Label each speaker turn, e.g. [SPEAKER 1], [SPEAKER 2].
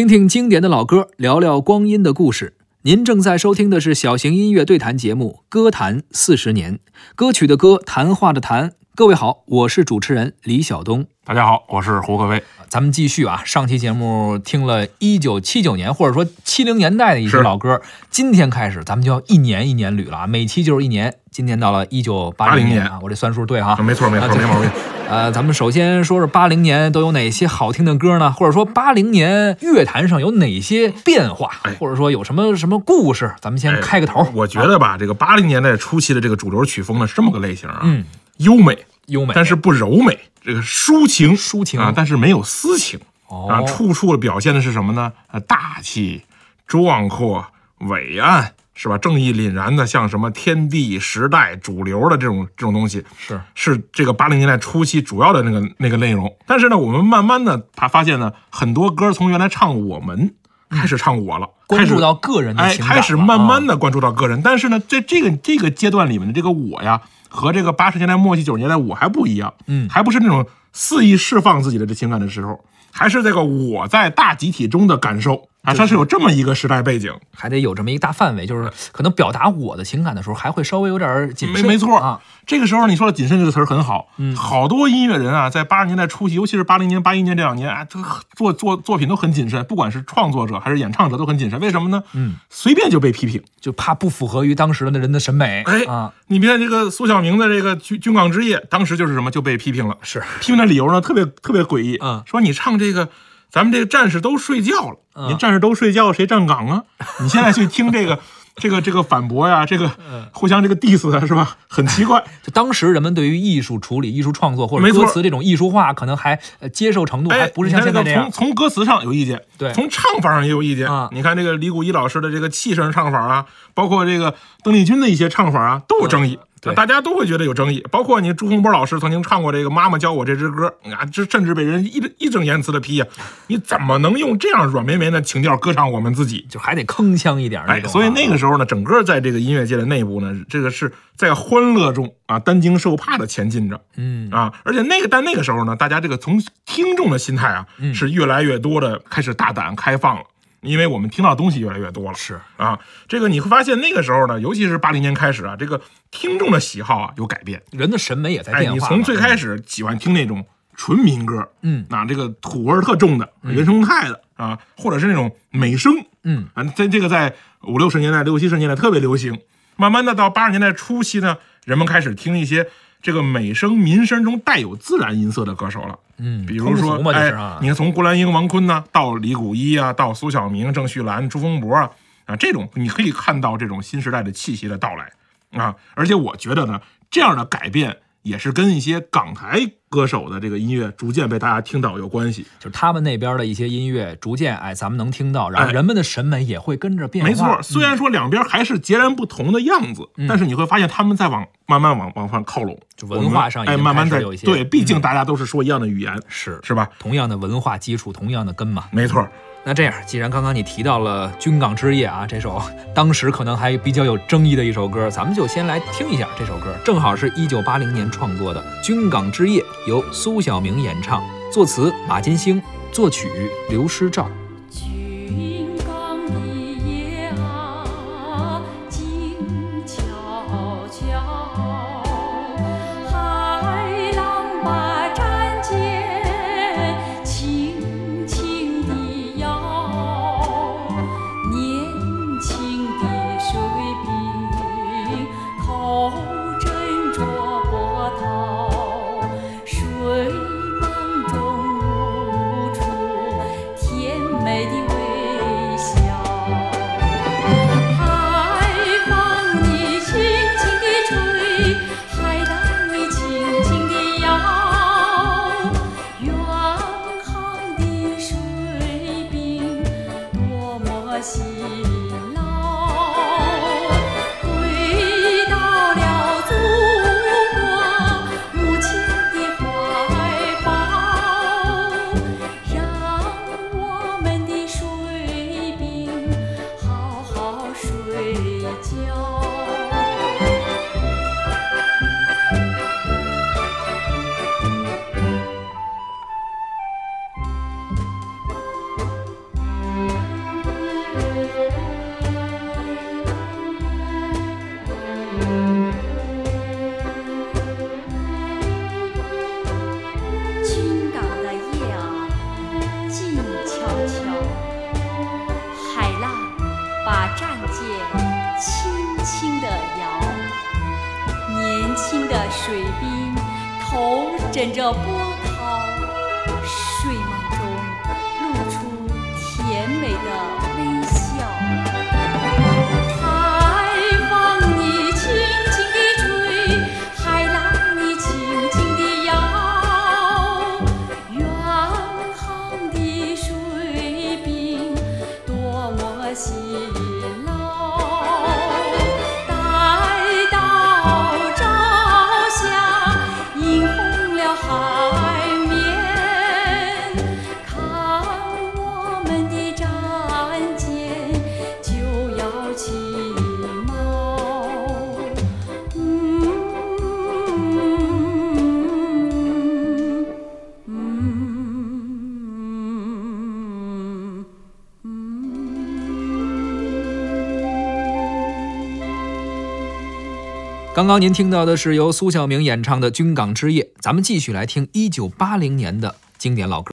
[SPEAKER 1] 听听经典的老歌，聊聊光阴的故事。您正在收听的是小型音乐对谈节目《歌坛四十年》，歌曲的歌，谈话的谈。各位好，我是主持人李晓东。
[SPEAKER 2] 大家好，我是胡可飞。
[SPEAKER 1] 咱们继续啊，上期节目听了一九七九年或者说七零年代的一些老歌，今天开始咱们就要一年一年捋了啊，每期就是一年。今年到了一九八零
[SPEAKER 2] 年
[SPEAKER 1] 啊，我这算数对哈？
[SPEAKER 2] 没错，没错，没毛病。
[SPEAKER 1] 呃，咱们首先说说八零年都有哪些好听的歌呢？或者说八零年乐坛上有哪些变化，
[SPEAKER 2] 哎。
[SPEAKER 1] 或者说有什么什么故事？咱们先
[SPEAKER 2] 哎
[SPEAKER 1] 开个头。
[SPEAKER 2] 我觉得吧，这个八零年代初期的这个主流曲风呢是这么个类型啊，
[SPEAKER 1] 嗯，
[SPEAKER 2] 优美，
[SPEAKER 1] 优美，
[SPEAKER 2] 但是不柔美，这个抒情，
[SPEAKER 1] 抒情。
[SPEAKER 2] 啊，但是没有私情。
[SPEAKER 1] 哦。
[SPEAKER 2] 啊，处处表现的是什么呢？呃，大气、壮阔、伟岸，是吧？正义凛然的，像什么天地、时代、主流的这种这种东西，
[SPEAKER 1] 是
[SPEAKER 2] 是这个八零年代初期主要的那个那个内容。但是呢，我们慢慢的他发现呢，很多歌从原来唱我们，开始唱我了，
[SPEAKER 1] 关注到个人的
[SPEAKER 2] 哎，
[SPEAKER 1] 情感了，
[SPEAKER 2] 开始慢慢
[SPEAKER 1] 的
[SPEAKER 2] 的关注到个人。但是呢，在这个这个阶段里面的这个我呀，和这个八十年代末期九十年代我还不一样，
[SPEAKER 1] 嗯
[SPEAKER 2] 还不是那种肆意释放自己的这情感的时候，还是这个我在大集体中的感受啊，它是有这么一个时代背景。
[SPEAKER 1] 还得有这么一个大范围，就是可能表达我的情感的时候，还会稍微有点谨慎。
[SPEAKER 2] 没没错
[SPEAKER 1] 啊，
[SPEAKER 2] 这个时候你说的“谨慎”这个词儿很好，
[SPEAKER 1] 嗯
[SPEAKER 2] 好多音乐人啊，在八十年代初期，尤其是八零年、八一年这两年啊，这个做做作品都很谨慎，不管是创作者还是演唱者都很谨慎。为什么呢？
[SPEAKER 1] 嗯，
[SPEAKER 2] 随便就被批评。
[SPEAKER 1] 就怕不符合于当时的人的审美。
[SPEAKER 2] 哎
[SPEAKER 1] 啊，
[SPEAKER 2] 你别看这个苏小明的这个《军军港之夜》，当时就是什么就被批评了，
[SPEAKER 1] 是
[SPEAKER 2] 批评的理由呢特别特别诡异，
[SPEAKER 1] 嗯
[SPEAKER 2] 说你唱这个。咱们这个战士都睡觉了，
[SPEAKER 1] 嗯
[SPEAKER 2] 你战士都睡觉，谁站岗啊？你现在去听这个，这个这个反驳呀，这个
[SPEAKER 1] 嗯
[SPEAKER 2] 互相这个 diss 啊，是吧？很奇怪。
[SPEAKER 1] 就当时人们对于艺术处理、艺术创作或者歌词这种艺术化，可能还呃接受程度还
[SPEAKER 2] 哎，
[SPEAKER 1] 不是像现在这样
[SPEAKER 2] 从。从歌词上有意见，
[SPEAKER 1] 对
[SPEAKER 2] 从唱法上也有意见。
[SPEAKER 1] 啊
[SPEAKER 2] 你看这个李谷一老师的这个气声唱法啊，包括这个邓丽君的一些唱法啊，都有争议。大家都会觉得有争议，包括你朱洪波老师曾经唱过这个《妈妈教我这支歌》啊，这甚至被人义正义正言辞的批呀、你怎么能用这样软绵绵的情调歌唱我们自己？
[SPEAKER 1] 就还得铿锵一点。
[SPEAKER 2] 所以那个时候呢，整个在这个音乐界的内部呢，这个是在欢乐中啊担惊受怕的前进着。
[SPEAKER 1] 嗯
[SPEAKER 2] 啊，而且那个但那个时候呢，大家这个从听众的心态啊，
[SPEAKER 1] 嗯
[SPEAKER 2] 是越来越多的开始大胆开放了。因为我们听到的东西越来越多了，
[SPEAKER 1] 是
[SPEAKER 2] 啊，这个你会发现那个时候呢，尤其是八零年开始啊，这个听众的喜好啊有改变。
[SPEAKER 1] 人的审美也在
[SPEAKER 2] 哎，
[SPEAKER 1] 变化了。
[SPEAKER 2] 你从最开始喜欢听那种纯民歌，
[SPEAKER 1] 嗯
[SPEAKER 2] 啊，这个土味儿特重的、原生态的啊，或者是那种美声，
[SPEAKER 1] 嗯
[SPEAKER 2] 啊，在这个在五六十年代、六七十年代特别流行。慢慢的到八十年代初期呢，人们开始听一些这个美声、民声中带有自然音色的歌手了。
[SPEAKER 1] 嗯，
[SPEAKER 2] 比如说
[SPEAKER 1] 通俗，嘛，就是
[SPEAKER 2] 哎
[SPEAKER 1] 啊，，
[SPEAKER 2] 你看从郭兰英、王坤呐，到李谷一啊，到苏小明、郑绪岚、朱峰博啊，啊，这种你可以看到这种新时代的气息的到来啊。而且我觉得呢，这样的改变也是跟一些港台歌手的这个音乐逐渐被大家听到有关系。
[SPEAKER 1] 就是他们那边的一些音乐，逐渐哎，咱们能听到，然后
[SPEAKER 2] 哎
[SPEAKER 1] 人们的审美也会跟着变化。
[SPEAKER 2] 没错，虽然说两边还是截然不同的样子，但是你会发现他们在往慢慢往往上靠拢，
[SPEAKER 1] 就文化上已
[SPEAKER 2] 哎，慢慢
[SPEAKER 1] 的有一些
[SPEAKER 2] 对，毕竟大家都是说一样的语言，
[SPEAKER 1] 是
[SPEAKER 2] 是吧？
[SPEAKER 1] 同样的文化基础，同样的根嘛。
[SPEAKER 2] 没错，
[SPEAKER 1] 那这样，既然刚刚你提到了《军港之夜》啊，这首当时可能还比较有争议的一首歌，咱们就先来听一下这首歌。正好是一九八零年创作的《军港之夜》，由苏小明演唱，作词马金星，作曲刘诗照。
[SPEAKER 3] 军港的夜啊静悄悄海浪把战舰轻轻地摇年轻的水兵头枕着波
[SPEAKER 1] 刚刚您听到的是由苏小明演唱的军港之夜咱们继续来听一九八零年的经典老歌。